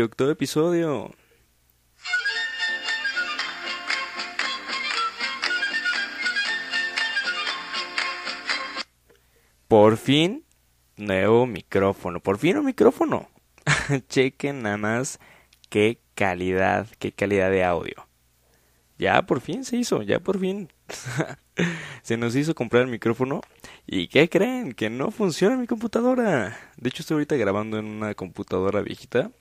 octavo episodio. Por fin, nuevo micrófono. Por fin un micrófono. Chequen nada más qué calidad, qué calidad de audio. Ya por fin se hizo, ya por fin. se nos hizo comprar el micrófono. ¿Y qué creen? Que no funciona mi computadora. De hecho estoy ahorita grabando en una computadora viejita.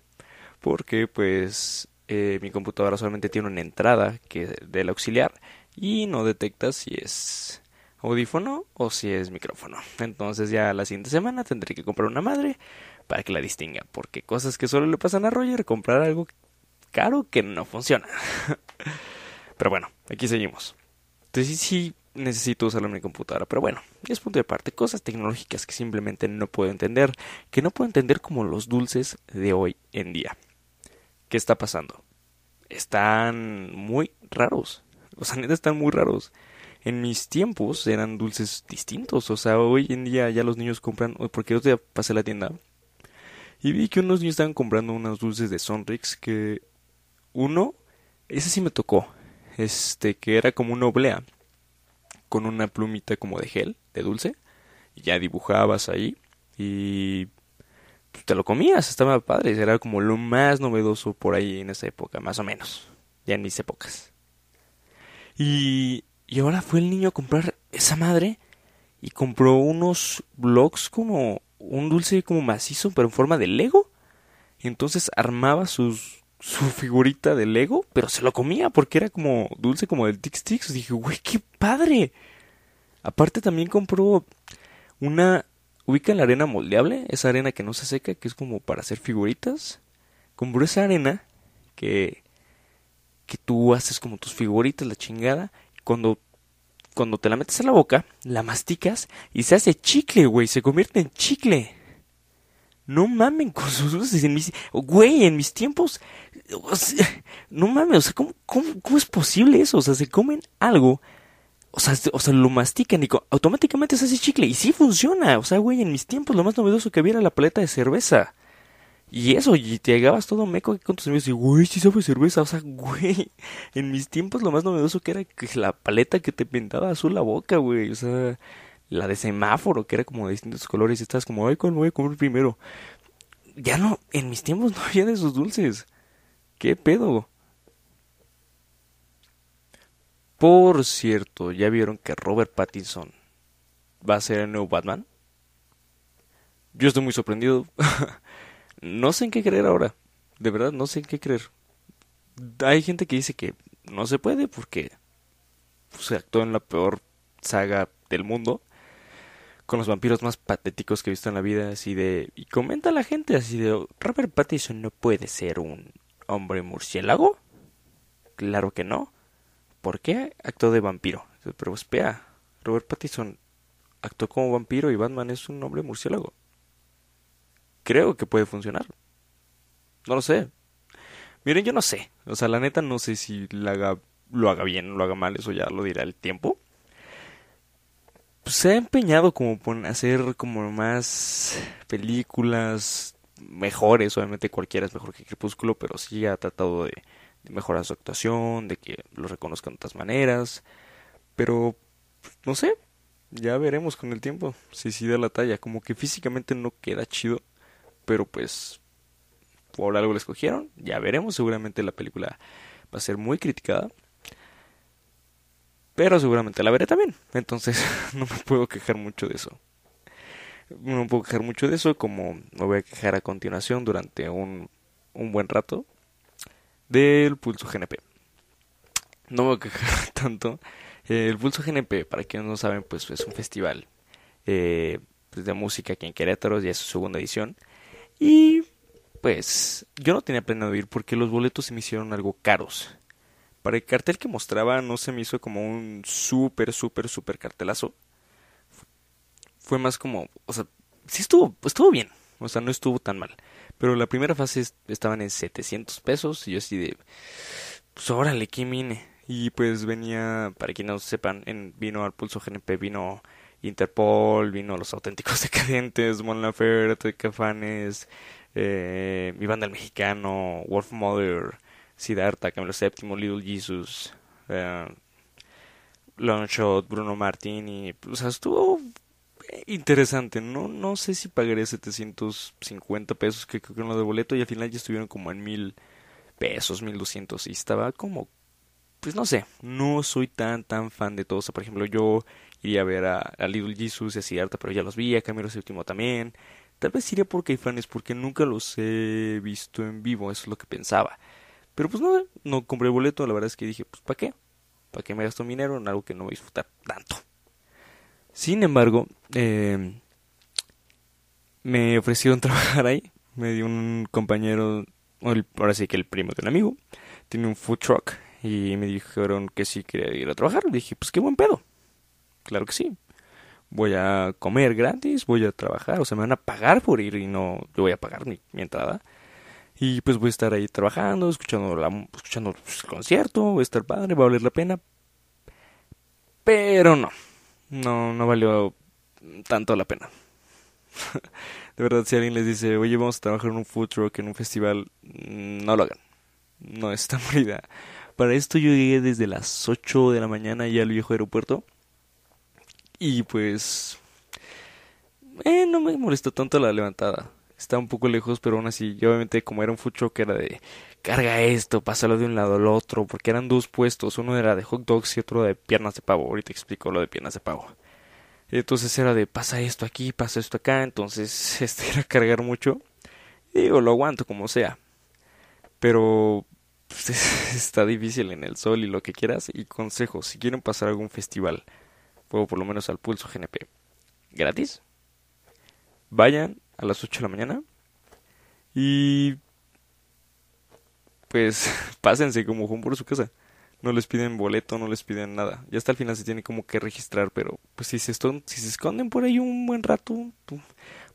Porque pues eh, mi computadora solamente tiene una entrada que del auxiliar. Y no detecta si es audífono o si es micrófono. Entonces ya la siguiente semana tendré que comprar una madre para que la distinga. Porque cosas que solo le pasan a Roger, comprar algo caro que no funciona. Pero bueno, aquí seguimos. Entonces sí, necesito usarlo en mi computadora. Pero bueno, es punto de parte. Cosas tecnológicas que simplemente no puedo entender. Que no puedo entender como los dulces de hoy en día. ¿Qué está pasando? Están muy raros. O sea, neta están muy raros en mis tiempos eran dulces distintos. O sea, hoy en día ya los niños compran. Porque otro día pasé a la tienda y vi que unos niños estaban comprando unos dulces de Sonrix que uno, ese sí me tocó. Este, que era como una oblea con una plumita como de gel, de dulce. Y ya dibujabas ahí y te lo comías, estaba padre. Era como lo más novedoso por ahí en esa época, más o menos. Ya en mis épocas. Y y ahora fue el niño a comprar esa madre y compró unos blocks como un dulce como macizo, pero en forma de Lego. Entonces armaba sus, su figurita de Lego, pero se lo comía porque era como dulce como del Tix Tix. Dije, güey, qué padre. Aparte también compró una... Ubica la arena moldeable, esa arena que no se seca, que es como para hacer figuritas. Compró esa arena que, que tú haces como tus figuritas, la chingada cuando, cuando te la metes en la boca, la masticas y se hace chicle, güey, se convierte en chicle. No mamen con sus dulces en mis... Güey, en mis tiempos... no mames, o sea, ¿cómo, cómo, es posible eso? O sea, se comen algo... O sea, o sea, lo mastican y automáticamente se hace chicle. Y sí funciona. O sea, güey, en mis tiempos lo más novedoso que había era la paleta de cerveza. Y eso, y te llegabas todo meco con tus amigos y, güey, sí sabe cerveza. O sea, güey, en mis tiempos lo más novedoso que era la paleta que te pintaba azul la boca, güey. O sea, la de semáforo, que era como de distintos colores. Y estás como, ay, ¿cuál voy a comer primero? Ya no, en mis tiempos no había de esos dulces. ¿Qué pedo? Por cierto, ¿ya vieron que Robert Pattinson va a ser el nuevo Batman? Yo estoy muy sorprendido. no sé en qué creer ahora. De verdad, no sé en qué creer. Hay gente que dice que no se puede porque se actuó en la peor saga del mundo. Con los vampiros más patéticos que he visto en la vida. Así de. Y comenta la gente así de. Robert Pattinson no puede ser un hombre murciélago. Claro que no. ¿Por qué actuó de vampiro? Pero espera. Robert Pattinson actuó como vampiro y Batman es un hombre murciélago creo que puede funcionar. No lo sé. Miren, yo no sé. O sea, la neta no sé si lo haga, lo haga bien o lo haga mal. Eso ya lo dirá el tiempo. Pues se ha empeñado como hacer como más películas mejores. Obviamente cualquiera es mejor que Crepúsculo, pero sí ha tratado de, de mejorar su actuación, de que lo reconozcan de otras maneras. Pero, no sé. Ya veremos con el tiempo si sí da la talla. Como que físicamente no queda chido pero pues por algo la escogieron. Ya veremos, seguramente la película va a ser muy criticada. Pero seguramente la veré también. Entonces no me puedo quejar mucho de eso. No me puedo quejar mucho de eso como me voy a quejar a continuación durante un, un buen rato del pulso GNP. No me voy a quejar tanto. El pulso GNP, para quienes no saben, pues es un festival eh, de música aquí en Querétaro, ya es su segunda edición. Y pues yo no tenía planeado ir porque los boletos se me hicieron algo caros. Para el cartel que mostraba no se me hizo como un súper, súper, súper cartelazo. Fue más como, o sea, sí estuvo, estuvo bien, o sea, no estuvo tan mal. Pero la primera fase estaban en 700 pesos y yo así de, pues órale, ¿qué vine? Y pues venía, para quienes no sepan, en, vino al Pulso GNP, vino Interpol, vino Los Auténticos Decadentes, Mon Laferte, Cafanes, eh, mi banda el mexicano, Wolf Mother, Siddhartha, Camilo VII, Little Jesus, eh, Longshot, Bruno Martini, o sea, estuvo interesante, no no sé si pagaré 750 pesos que creo que uno de boleto y al final ya estuvieron como en mil pesos, mil doscientos y estaba como pues no sé, no soy tan tan fan de todos, por ejemplo yo iría a ver a, Little Jesus y a Siddhartha, pero ya los vi, a Camilo VII también, tal vez iría por Caifanes porque nunca los he visto en vivo, eso es lo que pensaba, pero pues no, no compré boleto, la verdad es que dije, pues ¿para qué? ¿Para qué me gasto dinero en algo que no voy a disfrutar tanto? Sin embargo, eh, me ofrecieron trabajar ahí. Me dio un compañero, ahora sí que el primo de un amigo, tiene un food truck y me dijeron que sí quería ir a trabajar. Le dije, pues qué buen pedo. Claro que sí. Voy a comer gratis, voy a trabajar, o sea, me van a pagar por ir y no yo voy a pagar mi, entrada. Y pues voy a estar ahí trabajando, escuchando, la, escuchando el concierto, voy a estar padre, va a valer la pena. Pero no, no, no valió tanto la pena. de verdad, si alguien les dice, oye, vamos a trabajar en un food truck, en un festival, mm, no lo hagan. No es tan buena Para esto yo llegué desde las 8 de la mañana ya al viejo aeropuerto. Y pues... Eh, no me molestó tanto la levantada. Está un poco lejos, pero aún así, yo obviamente como era un food truck era de carga esto, pásalo de un lado al otro, porque eran dos puestos, uno era de hot dogs y otro de piernas de pavo. Ahorita explico lo de piernas de pavo. Entonces era de pasa esto aquí, pasa esto acá, entonces este era cargar mucho. Y digo, lo aguanto como sea. Pero pues, está difícil en el sol y lo que quieras. Y consejo, si quieren pasar algún festival, o por lo menos al Pulso GNP, gratis, vayan a las 8 de la mañana y pues pásense como Juan por su casa. No les piden boleto, no les piden nada. Ya hasta el final se tiene como que registrar, pero pues si se, si se esconden por ahí un buen rato,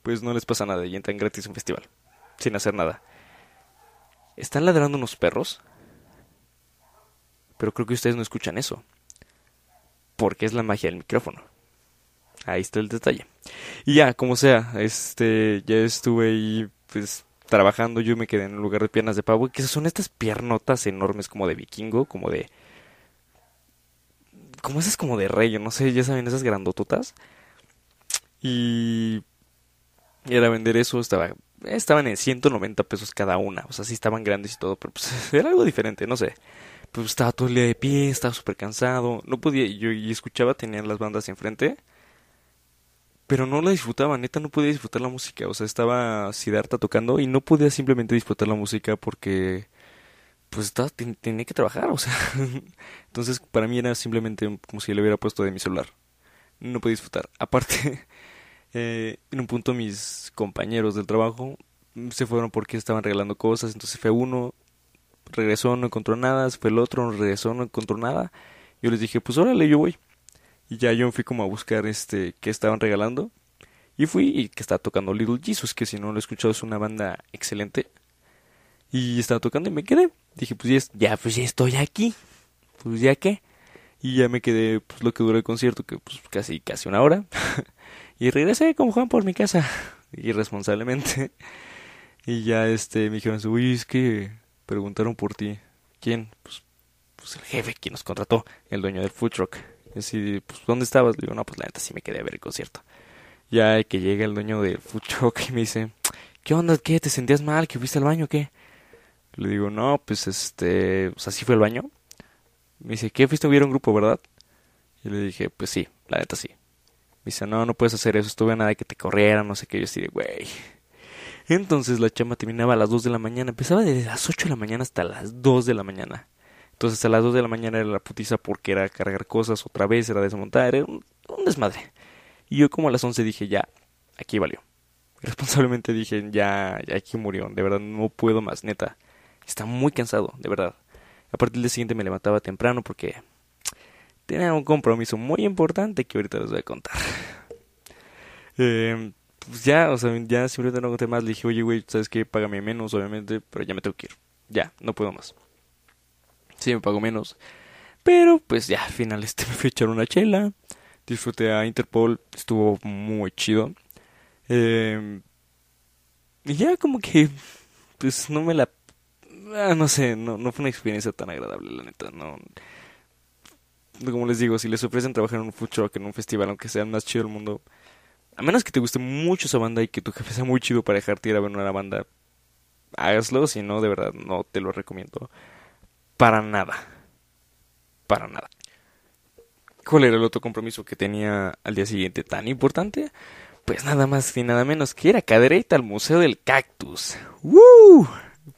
pues no les pasa nada y entran gratis a un festival, sin hacer nada. Están ladrando unos perros, pero creo que ustedes no escuchan eso, porque es la magia del micrófono. Ahí está el detalle. Y ya, como sea, este, ya estuve ahí, pues, trabajando, yo me quedé en un lugar de piernas de pavo, que son estas piernotas enormes como de vikingo, como de... Como esas como de rey, no sé, ya saben, esas grandototas. Y... Y era vender eso, estaba... Estaban en 190 pesos cada una, o sea, sí estaban grandes y todo, pero pues era algo diferente, no sé. Pues estaba todo el día de pie, estaba súper cansado, no podía, yo y escuchaba, tenían las bandas enfrente pero no la disfrutaba, neta no podía disfrutar la música, o sea, estaba Siddhartha tocando y no podía simplemente disfrutar la música porque pues estaba, tenía que trabajar, o sea, entonces para mí era simplemente como si le hubiera puesto de mi celular, no podía disfrutar. Aparte, eh, en un punto mis compañeros del trabajo se fueron porque estaban regalando cosas, entonces fue uno, regresó, no encontró nada, fue el otro, regresó, no encontró nada, yo les dije, pues órale, yo voy. Y ya yo fui como a buscar este que estaban regalando. Y fui y que estaba tocando Little Jesus, que si no lo he escuchado es una banda excelente. Y estaba tocando y me quedé. Dije, pues ya, ya pues ya estoy aquí. Pues ya qué. Y ya me quedé pues lo que duró el concierto, que pues casi casi una hora. y regresé con Juan por mi casa, irresponsablemente. y ya este me dijeron, "Uy, es que preguntaron por ti." ¿Quién? Pues, pues el jefe quien nos contrató, el dueño del food truck. Y así, pues, ¿dónde estabas? Le digo, no, pues la neta sí me quedé a ver el concierto. Ya que llega el dueño del food y me dice, ¿qué onda? ¿Qué? ¿Te sentías mal? ¿Que fuiste al baño qué? Le digo, no, pues este, o sea, sí fue al baño. Me dice, ¿qué? Fuiste a un grupo, ¿verdad? Y le dije, pues sí, la neta sí. Me dice, no, no puedes hacer eso, estuve a nada que te corrieran, no sé qué. Yo así de, güey. Entonces la chama terminaba a las 2 de la mañana. Empezaba desde las 8 de la mañana hasta las 2 de la mañana. Entonces a las 2 de la mañana era la putiza porque era cargar cosas otra vez, era desmontar, era un, desmadre. Y yo como a las 11 dije, ya, aquí valió. Responsablemente dije, ya, ya aquí murió, de verdad no puedo más, neta. Está muy cansado, de verdad. A partir del siguiente me levantaba temprano porque tenía un compromiso muy importante que ahorita les voy a contar. Eh, pues ya, o sea, ya simplemente no conté más. Le dije, oye, güey, ¿sabes qué? Págame menos, obviamente, pero ya me tengo que ir. Ya, no puedo más sí me pago menos. Pero pues ya al final este me fui a echar una chela. Disfruté a Interpol, estuvo muy chido. Em, Y ya como que, pues no me la... Ah, no sé, no, no fue una experiencia tan agradable, la neta, no... Como les digo, si les ofrecen trabajar en un food truck, en un festival, aunque sea el más chido del mundo, a menos que te guste mucho esa banda y que tu jefe sea muy chido para dejarte ir a ver una banda, hágaslo, si no, de verdad, no te lo recomiendo. Para nada. Para nada. ¿Cuál era el otro compromiso que tenía al día siguiente tan importante? Pues nada más y nada menos que ir a Cadereyta al Museo del Cactus. ¡Woo!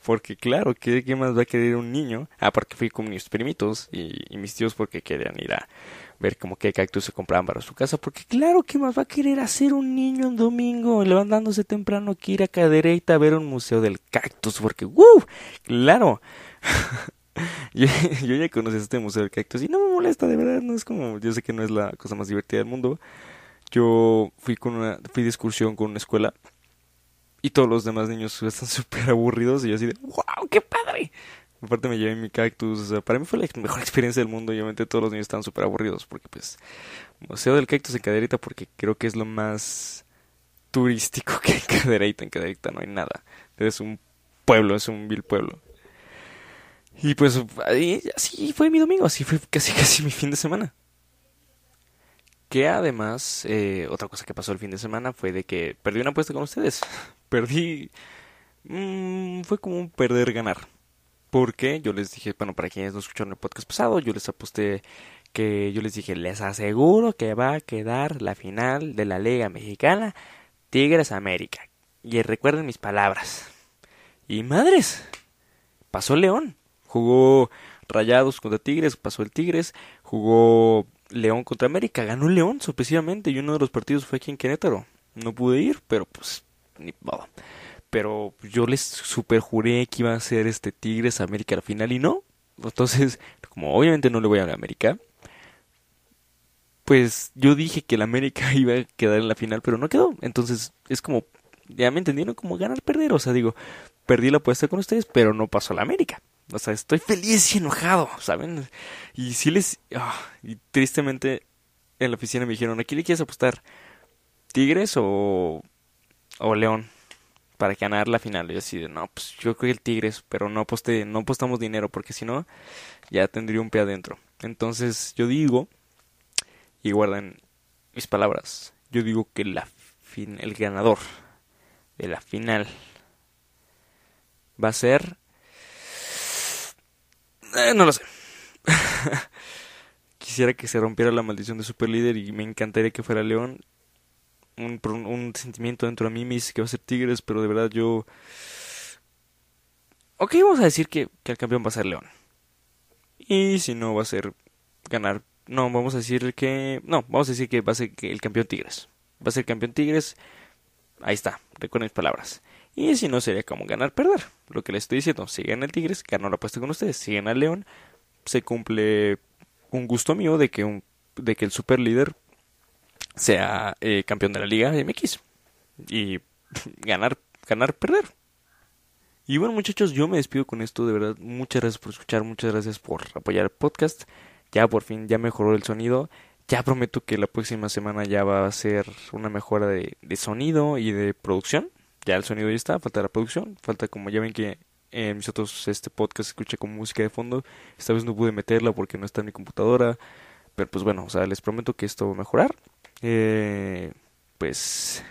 Porque claro, ¿qué, ¿qué, más va a querer un niño? Ah, porque fui con mis primitos y, mis tíos porque querían ir a ver como qué cactus se compraban para su casa. Porque claro, ¿qué más va a querer hacer un niño un domingo levantándose temprano que ir a Cadereyta a ver un Museo del Cactus? Porque ¡woo! Claro. yo, ya conocí este Museo del Cactus y no me molesta, de verdad, no es como, yo sé que no es la cosa más divertida del mundo. Yo fui con una, fui de excursión con una escuela y todos los demás niños están súper aburridos y yo así de, wow, qué padre. Aparte me llevé mi cactus, o sea, para mí fue la mejor experiencia del mundo y obviamente todos los niños estaban súper aburridos porque pues, Museo del Cactus en Caderita porque creo que es lo más turístico que en Caderita, en Caderita no hay nada. Es un pueblo, es un vil pueblo. Y pues ahí, así fue mi domingo, así fue casi casi mi fin de semana. Que además, eh, otra cosa que pasó el fin de semana fue de que perdí una apuesta con ustedes. Perdí... Mmm, fue como un perder-ganar. Porque yo les dije, bueno, para quienes no escucharon el podcast pasado, yo les aposté que yo les dije, les aseguro que va a quedar la final de la Liga Mexicana Tigres América. Y recuerden mis palabras. Y madres, pasó León jugó Rayados contra Tigres, pasó el Tigres, jugó León contra América, ganó León sorpresivamente y uno de los partidos fue aquí en Querétaro. No pude ir, pero pues ni modo. Pero yo les super juré que iba a ser este Tigres América al final y no. Entonces, como obviamente no le voy a la América, pues yo dije que el América iba a quedar en la final, pero no quedó. Entonces, es como, ya me entendieron, como ganar, perder. O sea, digo, perdí la apuesta con ustedes, pero no pasó la América. O sea, estoy feliz y enojado, ¿saben? Y sí les... Oh, y tristemente en la oficina me dijeron, ¿a quién le quieres apostar? ¿Tigres o, o León? Para ganar la final. Y yo así no, pues yo creo que el Tigres, pero no aposté, no apostamos dinero, porque si no, ya tendría un pie adentro. Entonces yo digo, y guardan mis palabras, yo digo que la fin, el ganador de la final va a ser eh, no lo sé. Quisiera que se rompiera la maldición de super líder y me encantaría que fuera León. Un, sentimiento dentro de mí me dice que va a ser Tigres, pero de verdad yo... Ok, vamos a decir que, que el campeón va a ser León. Y si no, va a ser ganar. No, vamos a decir que... No, vamos a decir que va a ser el campeón Tigres. Va a ser campeón Tigres. Ahí está, recuerden mis palabras. Y si no, sería como ganar, perder. Lo que les estoy diciendo, si gana el Tigres, ganó la apuesta con ustedes. Si gana el León, se cumple un gusto mío de que, un, de que el super líder sea eh, campeón de la Liga MX. Y ganar, ganar, perder. Y bueno, muchachos, yo me despido con esto. De verdad, muchas gracias por escuchar, muchas gracias por apoyar el podcast. Ya por fin, ya mejoró el sonido. Ya prometo que la próxima semana ya va a ser una mejora de, de sonido y de producción ya el sonido ya está, falta la producción, falta como ya ven que en mis otros este podcast escuché con música de fondo, esta vez no pude meterla porque no está en mi computadora, pero pues bueno, o sea, les prometo que esto va a mejorar. Eh, pues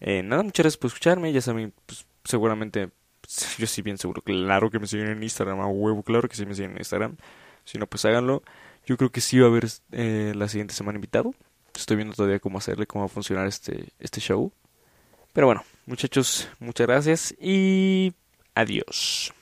eh, nada, muchas gracias por escucharme, ya saben, pues, seguramente, yo sí bien seguro, claro que me siguen en Instagram, a huevo, claro que sí me siguen en Instagram, si no, pues háganlo. Yo creo que sí va a haber eh, la siguiente semana invitado. Estoy viendo todavía cómo hacerle, cómo va a funcionar este, este show. Pero bueno, muchachos, muchas gracias y adiós.